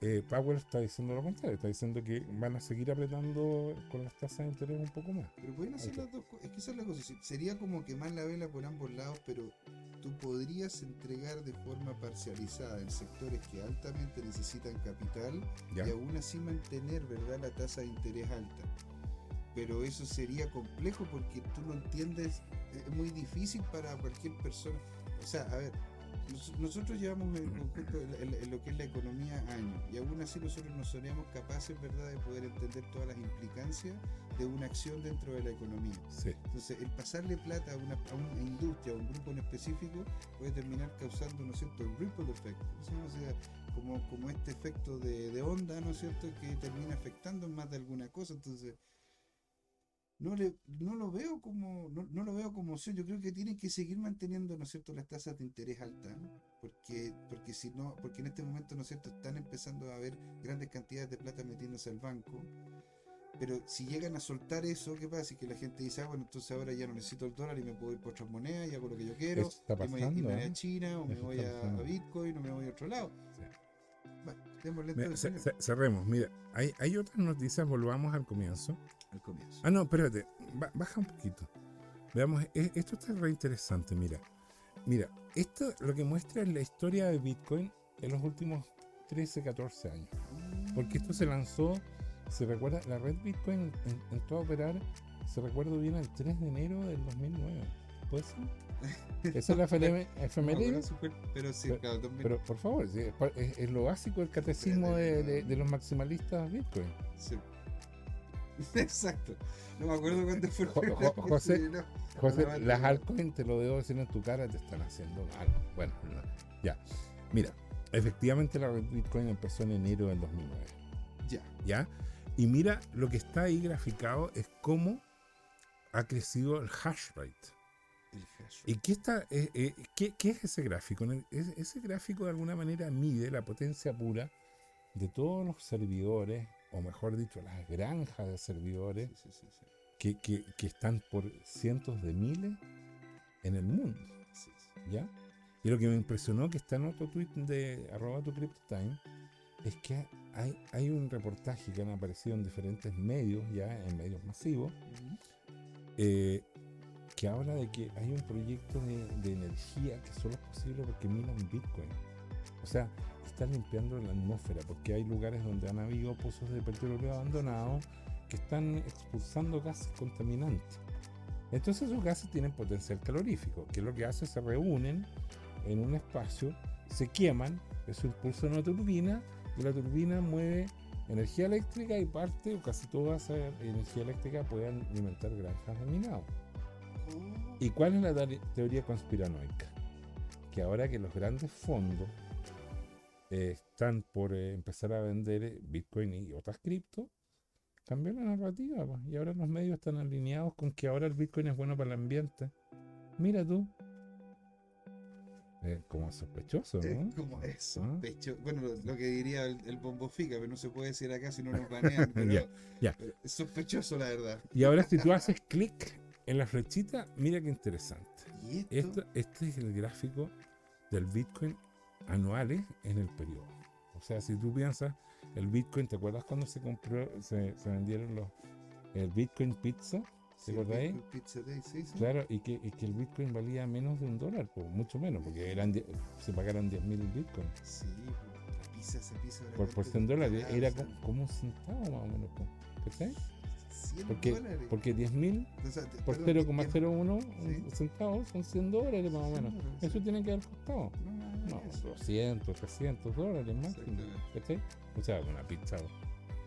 eh, Powell está diciendo lo contrario, está diciendo que van a seguir apretando con las tasas de interés un poco más. Pero pueden hacer las dos cosas. Es que esa es la cosa. se- Sería como quemar la vela por ambos lados, pero tú podrías entregar de forma parcializada en sectores que altamente necesitan capital ¿ya? y aún así mantener verdad la tasa de interés alta. Pero eso sería complejo porque tú no entiendes, es muy difícil para cualquier persona. O sea, a ver, nos- nosotros llevamos en conjunto en, lo que es la economía años y aún así nosotros no seríamos capaces, ¿verdad?, de poder entender todas las implicancias de una acción dentro de la economía. Sí, Entonces, el pasarle plata a una, a una industria, a un grupo en específico, puede terminar causando, ¿no es cierto?, el ripple effect. ¿no? O sea, como, como este efecto de, de onda, ¿no es cierto?, que termina afectando más de alguna cosa. Entonces, no, le, no lo veo como no, no lo veo como opción. Yo creo que tienen que seguir manteniendo, ¿no es cierto?, las tasas de interés altas, porque porque si no, porque en este momento, ¿no es cierto?, están empezando a haber grandes cantidades de plata metiéndose al banco. Pero si llegan a soltar eso, ¿qué pasa? Y que la gente dice, ah, bueno, entonces ahora ya no necesito el dólar y me puedo ir por otras monedas y hago lo que yo quiero. Está y me voy, a- y me pasando, voy a ¿eh? China o me voy a, pasando. a Bitcoin o me voy a otro lado. Sí. Démosle Mira, cerremos. Mira, hay, hay otras noticias, volvamos al comienzo. Al comienzo. Ah, no, espérate, ba- baja un poquito. Veamos, e- esto está re interesante, mira. Mira, esto lo que muestra es la historia de Bitcoin en los últimos 13, 14 años. Porque esto se lanzó, se recuerda, la red Bitcoin en- entró a operar, se recuerdo bien, el 3 de enero del 2009. ¿Puede ser? (laughs) Esa es la No efeméride. pero sí, claro, 2000, Pero por favor, es, es- es lo básico del catecismo de, de- de los maximalistas Bitcoin. sí. (laughs) Exacto. No me acuerdo cuándo fue. Jo- jo- José, sí, no. José, Bueno, las altcoins, te lo debo decir en tu cara, te están haciendo mal. Bueno, no, ya. Mira, efectivamente la red Bitcoin empezó en enero del 2009. Ya. ¿Ya? Y mira, lo que está ahí graficado es cómo ha crecido el hash rate. El hash ¿Y qué, está, eh, eh, qué, qué es ese gráfico? Ese gráfico de alguna manera mide la potencia pura de todos los servidores, o mejor dicho, las granjas de servidores Sí, sí, sí, sí. que, que- que están por cientos de miles en el mundo. ¿Ya? Y lo que me impresionó que está en otro tweet de arroba tu CryptoTime es que hay, hay un reportaje que han aparecido en diferentes medios, ya en medios masivos, eh, que habla de que hay un proyecto de, de energía que solo es posible porque minan Bitcoin. O sea, están limpiando la atmósfera porque hay lugares donde han habido pozos de petróleo abandonados que están expulsando gases contaminantes. Entonces esos gases tienen potencial calorífico, que lo que hace se reúnen en un espacio, se queman, eso impulsa una turbina y la turbina mueve energía eléctrica y parte o casi toda esa energía eléctrica puede alimentar granjas de minado. Oh, ¿Y cuál es la teoría conspiranoica? Que ahora que los grandes fondos eh, están por eh, empezar a vender eh, Bitcoin y otras cripto, cambió la narrativa pues, y ahora los medios están alineados con que ahora el Bitcoin es bueno para el ambiente. Mira tú. Eh, como sospechoso, ¿no? Es como es Ah. sospecho. Bueno, lo, lo que diría el, el bombo fica, pero no se puede decir acá si no nos (laughs) banean. Pero, ya. pero es sospechoso, la verdad. Y ahora si tú haces clic en la flechita, mira qué interesante. Y esto, Esto- este es el gráfico del Bitcoin anuales en el periodo. O sea, si tú piensas, el Bitcoin, ¿te acuerdas cuando se compró, se, se vendieron los el Bitcoin Pizza? sí, acordáis? Pizza Day, sí, sí. Claro, y que, y que el Bitcoin valía menos de un dólar, pues, mucho menos, porque eran se pagaron 10.000 Bitcoin. Sí, la se pisa ahora por, por cuánto 100 dólares. Era o sea, como un centavo más o menos. po, ¿Cachai? 100 Porque, dólares. porque 10.000 O sea, te- por perdón, en- 0,01 Sí. centavos son 100 dólares más o 100 menos. Eso tiene que haber costado. No, no, no, No, eso. 200, 300 dólares máximo. ¿Cachai? O sea, una pizza,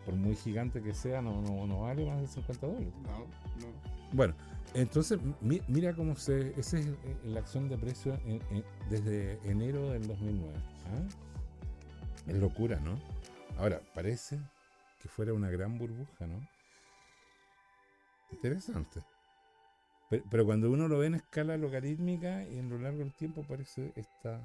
por muy gigante que sea, no, no, no vale más de 50 dólares. No, no. Bueno, entonces mi- mira cómo se. Esa es eh, la acción de precio en- en- desde enero del 2009. ¿ah? Es locura, ¿no? Ahora, parece que fuera una gran burbuja, ¿no? Interesante. Pero, pero cuando uno lo ve en escala logarítmica y en lo largo del tiempo parece esta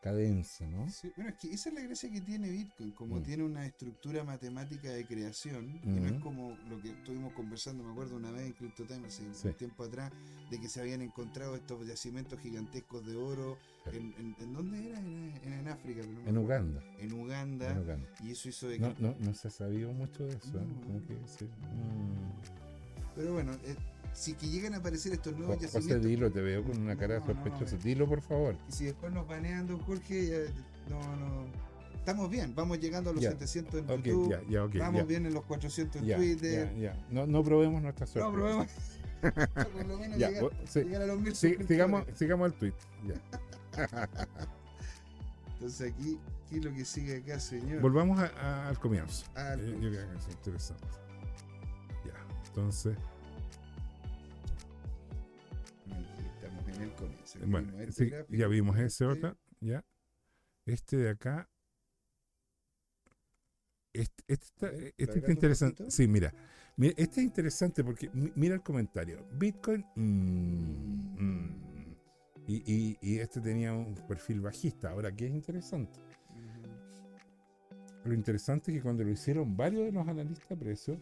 cadencia, ¿no? Sí, bueno, es que esa es la gracia que tiene Bitcoin, como Mm. tiene una estructura matemática de creación, y no es como lo que estuvimos conversando, me acuerdo una vez en CryptoTime hace Sí. un tiempo atrás, de que se habían encontrado estos yacimientos gigantescos de oro. Sí. ¿En, en, en dónde era? En, en- en África. pero no En. Uganda. En Uganda. En Uganda. Y eso hizo de que... No, no, no se ha sabido mucho de eso, ¿eh? No. Que decir. Mm. Pero bueno, eh, si que llegan a aparecer estos nuevos Jo- José, yacimientos... dilo, te veo con una cara No, no, sospechosa. eh. Dilo, por favor. Y si después nos banean, don Jorge, ya- no, no... Estamos bien, vamos llegando a los Ya. 700 en Ok, YouTube. ya, ya, ok. Vamos bien en los 400 en Twitter. ya, ya. No, no probemos nuestra suerte. No, probemos. (laughs) Por lo menos llegar, sí, llegar a los mil sí, sigamos, sigamos el tweet. Ya. (laughs) Entonces aquí, ¿qué es lo que sigue acá, señor? Volvamos a- a- al comienzo. Al Eh, Yo, creo que es interesante. Ya, entonces, el comienzo. Aquí bueno, este sí, gráfico, ya vimos ese otro. Ya. Este de acá. Este, este está, este está interesante. Sí, mira. Mira, Este es interesante porque mi- mira el comentario. Bitcoin. mm, mm. Y, y- y este tenía un perfil bajista. Ahora, ¿qué es interesante? Lo interesante es que cuando lo hicieron varios de los analistas de precios,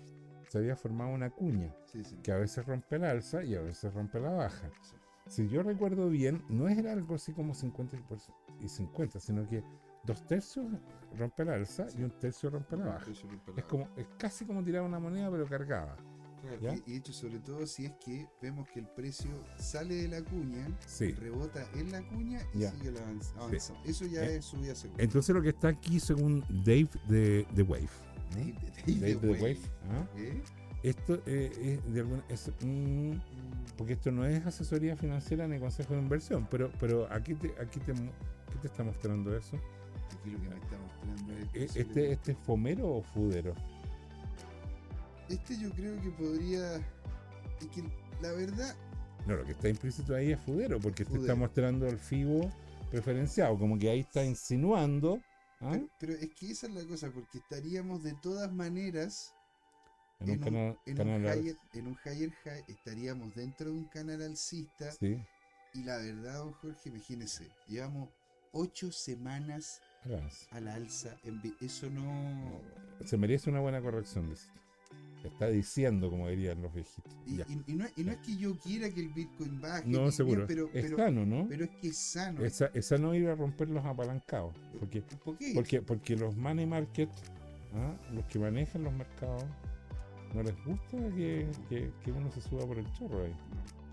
se había formado una cuña Sí, sí. que a veces rompe la alza y a veces rompe la baja. Sí. Si yo recuerdo bien, no era algo así como 50 y por- y 50, sino que dos tercios rompe la alza y un tercio rompe la baja. Eso rompe la Es como es casi como tirar una moneda pero cargada. Claro. Y, y de hecho, sobre todo si es que vemos que el precio sale de la cuña, Sí. rebota en la cuña y Ya. sigue avanz- avanzando. Eso ya Eh, es subida segura. Entonces lo que está aquí según Dave de, de Wave. Dave ¿eh? Dave Dave Wave. Wave. ¿ah? ¿Eh? Esto eh, es de alguna es, mm, porque esto no es asesoría financiera ni consejo de inversión, pero pero aquí te aquí te mo- ¿qué te está mostrando eso? Aquí lo que me está mostrando es. Posible- ¿Este, este es fomero o fudero? Este yo creo que podría. Es que la verdad. No, lo que está implícito ahí es fudero, porque te está Fudero. mostrando el FIBO preferenciado, como que ahí está insinuando ¿ah? Pero, pero es que esa es la cosa, porque estaríamos de todas maneras en un en un- canal, en, canal un al- higher, en un higher high, estaríamos dentro de un canal alcista. sí, Y la verdad, don Jorge, imagínese, llevamos ocho semanas a la alza. Eso no. Se merece una buena corrección, dice. Está diciendo, como dirían los viejitos. Y, Ya. y- y no, y no es que yo quiera que el Bitcoin baje, No, seguro. pero, es pero, sano, ¿no? pero es que es sano. esa, esa no iba a romper los apalancados. Porque, porque, porque los money market, ¿ah? los que manejan los mercados, no les gusta que, que- que uno se suba por el chorro ahí.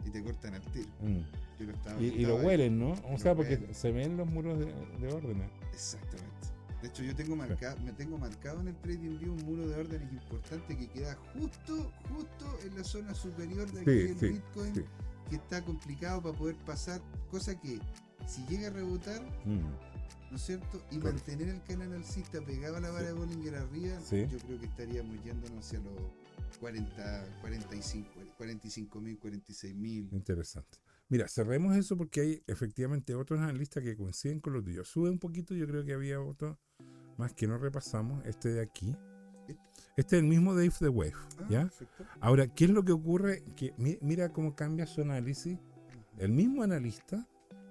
Y te cortan el tiro. Mm. Yo lo estaba, Y, lo huelen, ¿no? O sea, porque huelen. se ven los muros de, de órdenes. Exactamente. De hecho, yo tengo marcado, me tengo marcado en el TradingView un muro de órdenes importante que queda justo, justo en la zona superior de aquí Sí, del sí, Bitcoin, sí. que está complicado para poder pasar, cosa que si llega a rebotar, Mm. ¿no es cierto? Y mantener el canal alcista pegado a la vara de Bollinger arriba, yo creo que estaríamos yéndonos hacia los 40, 45, 45 mil, 46 mil. Interesante. Mira, cerremos eso porque hay efectivamente otros analistas que coinciden con lo tuyo. Sube un poquito, yo creo que había otro más que no repasamos, este de aquí. Este es el mismo Dave the Wave, Ah, ¿ya? Ahora, ¿qué es lo que ocurre? Que mi- mira cómo cambia su análisis. El mismo analista,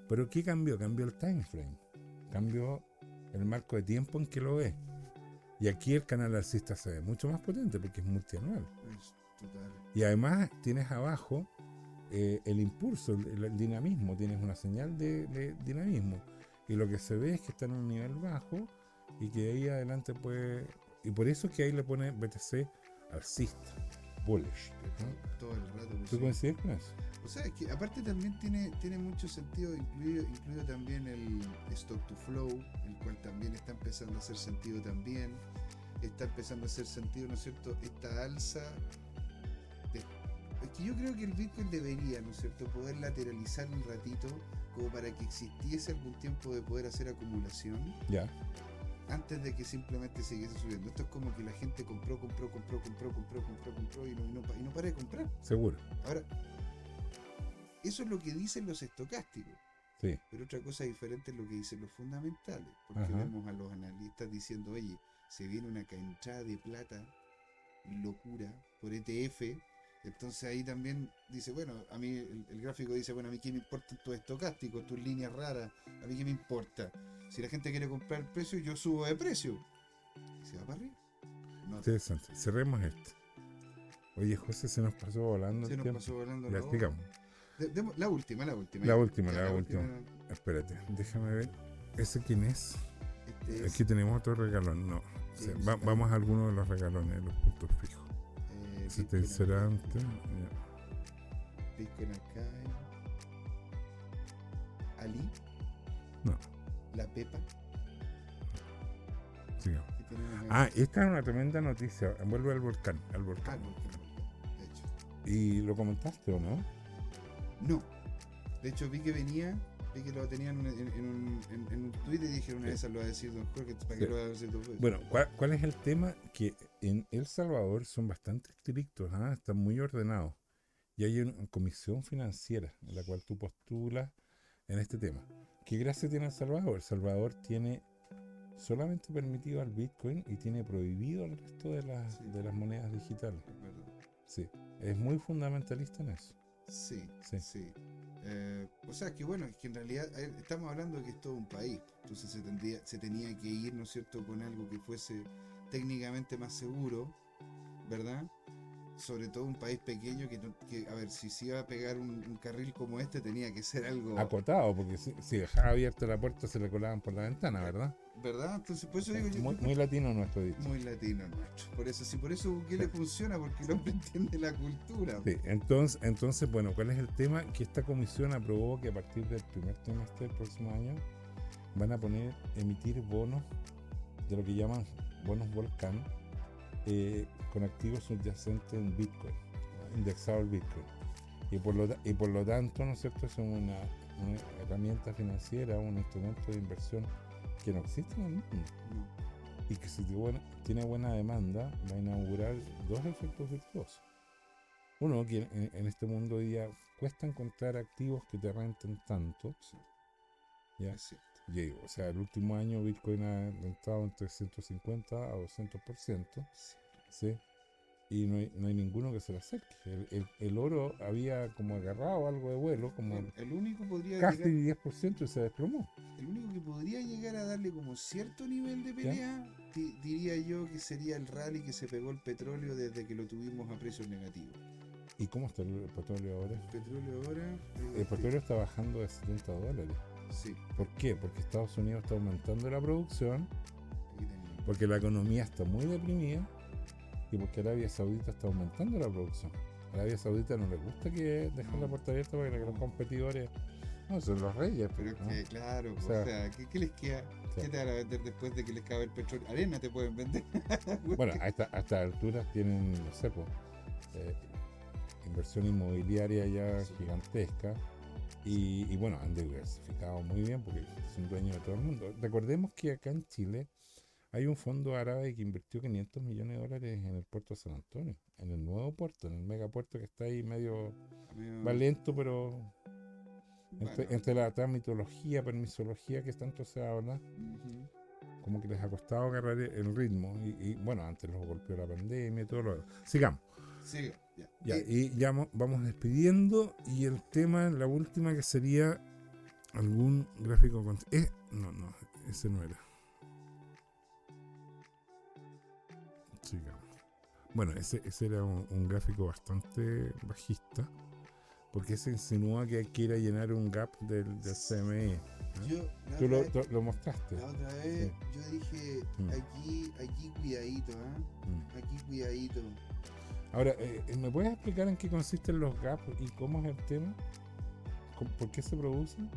pero ¿qué cambió? Cambió el time frame. Cambió el marco de tiempo en que lo ve. Y aquí el canal alcista se ve mucho más potente porque es multianual. Es total. Y además tienes abajo eh, el impulso, el, el dinamismo, tienes una señal de, de dinamismo. Y lo que se ve es que está en un nivel bajo y que de ahí adelante puede... Y por eso es que ahí le pone BTC alcista, bullish. ¿no? Todo el rato. pues, ¿Tú coincides con eso? O sea, es que aparte también tiene, tiene mucho sentido, incluido, incluido también el Stock to Flow, el cual también está empezando a hacer sentido también. Está empezando a hacer sentido, ¿no es cierto?, esta alza. de- es que yo creo que el Bitcoin debería, ¿no es cierto?, poder lateralizar un ratito como para que existiese algún tiempo de poder hacer acumulación Ya. Antes de que simplemente siguiese subiendo. Esto es como que la gente compró, compró, compró, compró, compró, compró, compró y no, y no, y no para de comprar. Seguro. Ahora, eso es lo que dicen los estocásticos, Sí. pero otra cosa diferente es lo que dicen los fundamentales, porque Ajá. vemos a los analistas diciendo, oye, se viene una entrada de plata, locura, por ETF, entonces ahí también dice, bueno, a mí el, el gráfico dice, bueno, a mí qué me importan tus estocásticos, tus líneas raras, a mí qué me importa. Si la gente quiere comprar el precio, yo subo de precio. Y se va para arriba. No, Interesante. Cerremos esto. Oye, José, se nos pasó volando se nos tiempo. pasó volando la. De- la última, la última. La última, Ya, la última. Espérate, déjame ver. ¿Ese quién es? Este es, Aquí tenemos otro regalón. No. Va- vamos a alguno de los regalones, los puntos fijos. Bitcoin. Archive, Bitcoin Archive. Ali. No. La Pepa. Ahí. Ah, esta es una tremenda noticia. Vuelve al volcán. Al Ah, volcán. no, de hecho. ¿Y lo comentaste o no? No. De hecho, vi que venía, vi que lo tenían en, en- en un, en, un tweet y dije una de esas lo va a decir Don Jorge, ¿para qué lo va a decir dos veces? Bueno, ¿cuál, cuál es el tema? Que en El Salvador son bastante estrictos, ¿ah? están muy ordenados. Y hay una comisión financiera en la cual tú postulas en este tema. ¿Qué gracia tiene El Salvador? El Salvador tiene solamente permitido al Bitcoin y tiene prohibido el resto de las, Sí. de las monedas digitales. Es. Sí, es muy fundamentalista en eso. Sí, Sí. sí. Eh, o sea, que bueno, es que en realidad eh, estamos hablando de que es todo un país. Entonces se, tendría, se tenía que ir, ¿no cierto?, con algo que fuese técnicamente más seguro, ¿verdad? Sobre todo un país pequeño que, no- que a ver, si se iba a pegar un, un carril como este, tenía que ser algo, Acotado, porque si, si dejaba abierta la puerta se le colaban por la ventana, ¿verdad? ¿Verdad? Entonces, por eso digo yo. Muy, muy latino nuestro dicho. muy latino nuestro. Por eso, sí, por eso Bukele funciona, porque el hombre (laughs) entiende la cultura. Sí, entonces, entonces, bueno, ¿cuál es el tema? Que esta comisión aprobó que a partir del primer trimestre del próximo año van a poner, emitir bonos de lo que llaman bonos volcán eh, con activos subyacentes en Bitcoin, indexado al Bitcoin. Y por lo, y por lo tanto, ¿no es cierto? Es una, una herramienta financiera, un instrumento de inversión que no existe en el mundo y que si tiene buena, demanda va a inaugurar dos efectos virtuosos. Uno, que en, en este mundo hoy día cuesta encontrar activos que te renten tanto. Sí. ¿ya? Digo, o sea, el último año Bitcoin ha rentado entre 150 a 200%. Sí. ¿sí? Y no hay, no hay ninguno que se le acerque. El, el- el oro había como agarrado algo de vuelo, como El, el único podría casi llegar, 10% y se desplomó. el único que podría llegar a darle como cierto nivel de pelea, di- diría yo que sería el rally que se pegó el petróleo desde que lo tuvimos a precios negativos. ¿Y cómo está el petróleo ahora? El petróleo ahora. El petróleo está bajando de 70 dólares. Sí, ¿Por qué? Porque Estados Unidos está aumentando la producción, porque la economía está muy deprimida y porque Arabia Saudita está aumentando la producción. A Arabia Saudita no le gusta que dejar la puerta abierta para que los competidores. No, son los reyes. Pero es ¿no? que, claro, O o sea, ¿qué, qué les queda? ¿Qué te van a vender después de que les cabe el petróleo? Arena te pueden vender. (laughs) Bueno, a, esta- a estas alturas tienen, no sé, pues, eh, inversión inmobiliaria ya Sí. gigantesca. Y, y bueno, han diversificado muy bien porque son dueños de todo el mundo. Recordemos que acá en Chile hay un fondo árabe que invirtió 500 millones de dólares en el puerto de San Antonio, en el nuevo puerto, en el megapuerto que está ahí medio va lento, pero entre, bueno, entre la tramitología, permisología que tanto se habla, ujú. como que les ha costado agarrar el ritmo. Y, y, bueno, antes los golpeó la pandemia y todo lo demás. Sigamos. Siga, ya. Ya, y ya mo- vamos despidiendo. Y el tema, la última que sería algún gráfico. Con, eh, no, no, ese no era. Sigamos. Bueno, ese, ese era un, un gráfico bastante bajista. Porque se insinúa que hay que ir a llenar un gap del, del CME. Tú lo, vez- tú lo mostraste. La otra vez yo dije, Mm. aquí, aquí cuidadito, ¿ah? Mm. Aquí cuidadito. Ahora, eh, ¿me puedes explicar en qué consisten los gaps y cómo es el tema? ¿Cómo- ¿Por qué se producen?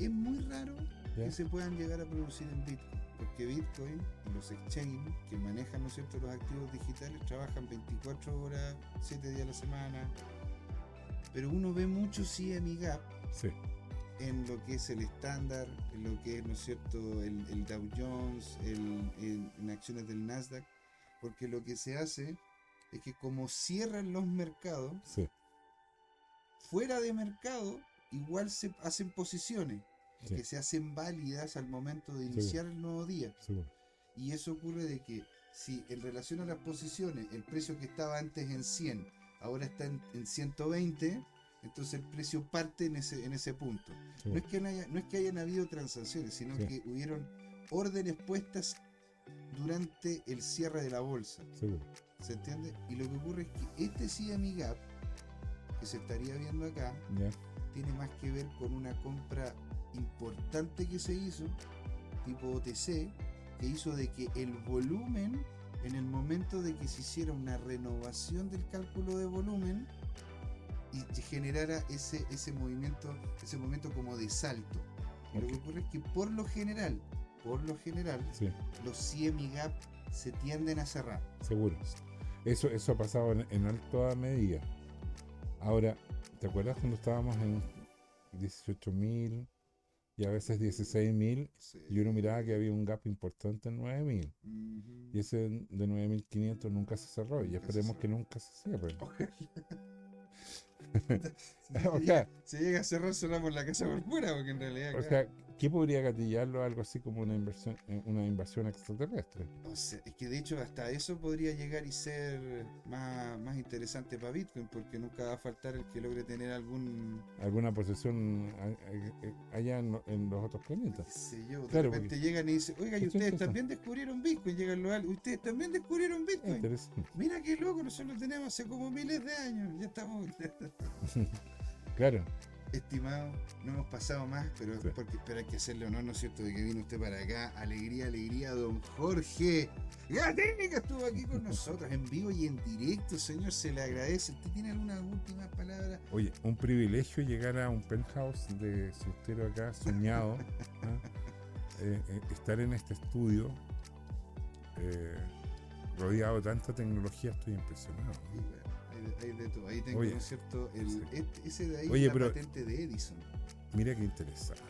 Es muy raro Ya. que se puedan llegar a producir en Bitcoin, porque Bitcoin y los exchanges que manejan ¿no es cierto? los activos digitales trabajan 24 horas, 7 días a la semana, pero uno ve mucho CME Gap Sí, en lo que es el estándar, en lo que es, ¿no es cierto?, el, el Dow Jones, el- el- en acciones del Nasdaq, porque lo que se hace es que como cierran los mercados, sí, fuera de mercado, igual se hacen posiciones sí, que se hacen válidas al momento de iniciar el nuevo día. seguro. Y eso ocurre de que si en relación a las posiciones el precio que estaba antes en 100 ahora está en, en 120, entonces el precio parte en ese, en ese punto. No es, que no, haya- no es que hayan habido transacciones, sino Sí. que hubieron órdenes puestas durante el cierre de la bolsa. seguro. ¿Se entiende? Y lo que ocurre es que este CME Gap, que se estaría viendo acá, tiene más que ver con una compra importante que se hizo, tipo OTC, que hizo de que el volumen, en el momento de que se hiciera una renovación del cálculo de volumen, y generara ese, ese movimiento, ese movimiento como de salto. Lo que ocurre es que por lo general, por lo general, sí, los CME gap se tienden a cerrar. seguro. Eso, eso ha pasado en, en alta medida. Ahora, ¿te acuerdas cuando estábamos en 18.000 y a veces 16.000 Sí. y uno miraba que había un gap importante en 9.000? Ujú. Y ese de 9.500 nunca se cerró y esperemos que nunca se cierre. Si (laughs) (laughs) O llega- sea- si llega a cerrar, cerramos la casa por fuera, porque en realidad. O sea, ¿qué podría gatillarlo algo así como una inversión, eh, una invasión extraterrestre? O sea, es que de hecho hasta eso podría llegar y ser más, más interesante para Bitcoin, porque nunca va a faltar el que logre tener algún, ¿Alguna posesión allá en, lo- en los otros planetas? sé yo, de Claro, repente porque- llegan y dicen, oiga, y ustedes es también descubrieron Bitcoin, llegan los ustedes también descubrieron Bitcoin. Mira qué loco, nosotros lo tenemos hace como miles de años, ya estamos, (laughs) Claro, estimado, no hemos pasado más, pero, Sí. porque, pero hay que hacerle honor, ¿no es cierto?, de que vino usted para acá, alegría, alegría, don Jorge. Gatica estuvo aquí con nosotros en vivo y en directo, señor, se le agradece. ¿Usted tiene alguna última palabra? oye, un privilegio llegar a un penthouse de soltero acá, soñado, (laughs) ¿ah? Eh, eh, estar en este estudio, eh, rodeado de tanta tecnología, estoy impresionado. Y bueno, todo. Ahí tengo, Oye, ¿no es cierto? El, sí. este- ese de ahí Oye, es la pero- patente de Edison. Mira qué interesante.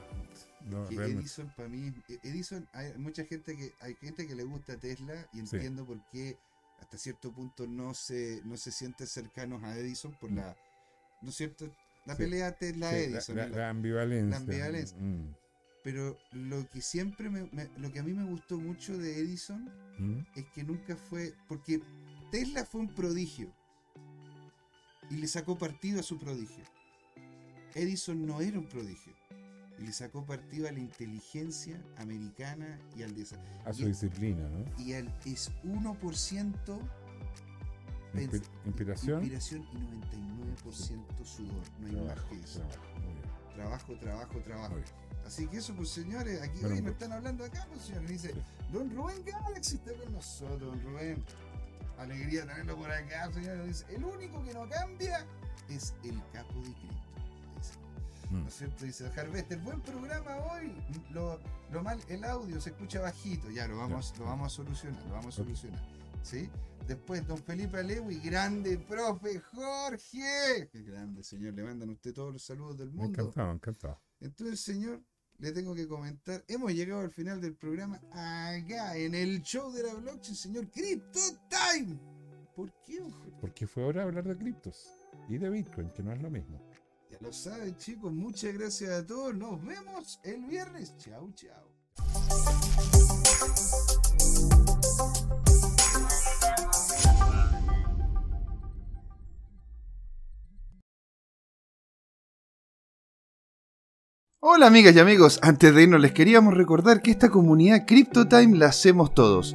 No, Que realmente, Edison para mí, e- Edison, hay mucha gente que, hay gente que le gusta Tesla y Sí. entiendo por qué hasta cierto punto no se, no se siente cercanos a Edison por Mm. la, ¿no es cierto? La Sí. pelea sí, la, Tesla-Edison. la- ¿no? la ambivalencia. ambivalencia. Mm, Pero lo que siempre me, me- lo que a mí me gustó mucho de Edison mm, es que nunca fue, porque Tesla fue un prodigio y le sacó partido a su prodigio. Edison no era un prodigio y le sacó partido a la inteligencia americana y al desarrollo. A su disciplina, ¿no? Y al, es 1% pens- Inspi- inspiración. inspiración y 99% sudor. No hay más que eso. trabajo, muy bien, Trabajo, trabajo. Así que eso, pues señores, aquí Bueno, hoy nos están hablando acá, pues señores. Dice, Sí. Don Rubén Galaxy está con nosotros, don Rubén. Alegría tenerlo por acá. Dice, el único que no cambia es el capo de cripto. Dice, Mm. ¿No es cierto? Dice Harvester, buen programa hoy. Lo, lo mal, el audio se escucha bajito. Ya, lo vamos, lo vamos a solucionar, lo vamos a solucionar. ¿Sí? Después, don Felipe Alewi, grande profe Jorge. Qué grande, señor. Le mandan a usted todos los saludos del Me mundo. encantado, encantado. Entonces, señor, le tengo que comentar. Hemos llegado al final del programa acá, en el show de la blockchain, señor Crypto Time. ¿Por qué? Porque fue hora de hablar de criptos y de Bitcoin, que no es lo mismo. Ya lo saben, chicos. Muchas gracias a todos. Nos vemos el viernes. Chau, chau. Hola amigas y amigos, antes de irnos les queríamos recordar que esta comunidad CryptoTime la hacemos todos,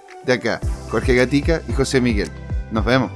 de acá, Jorge Gatica y José Miguel. Nos vemos.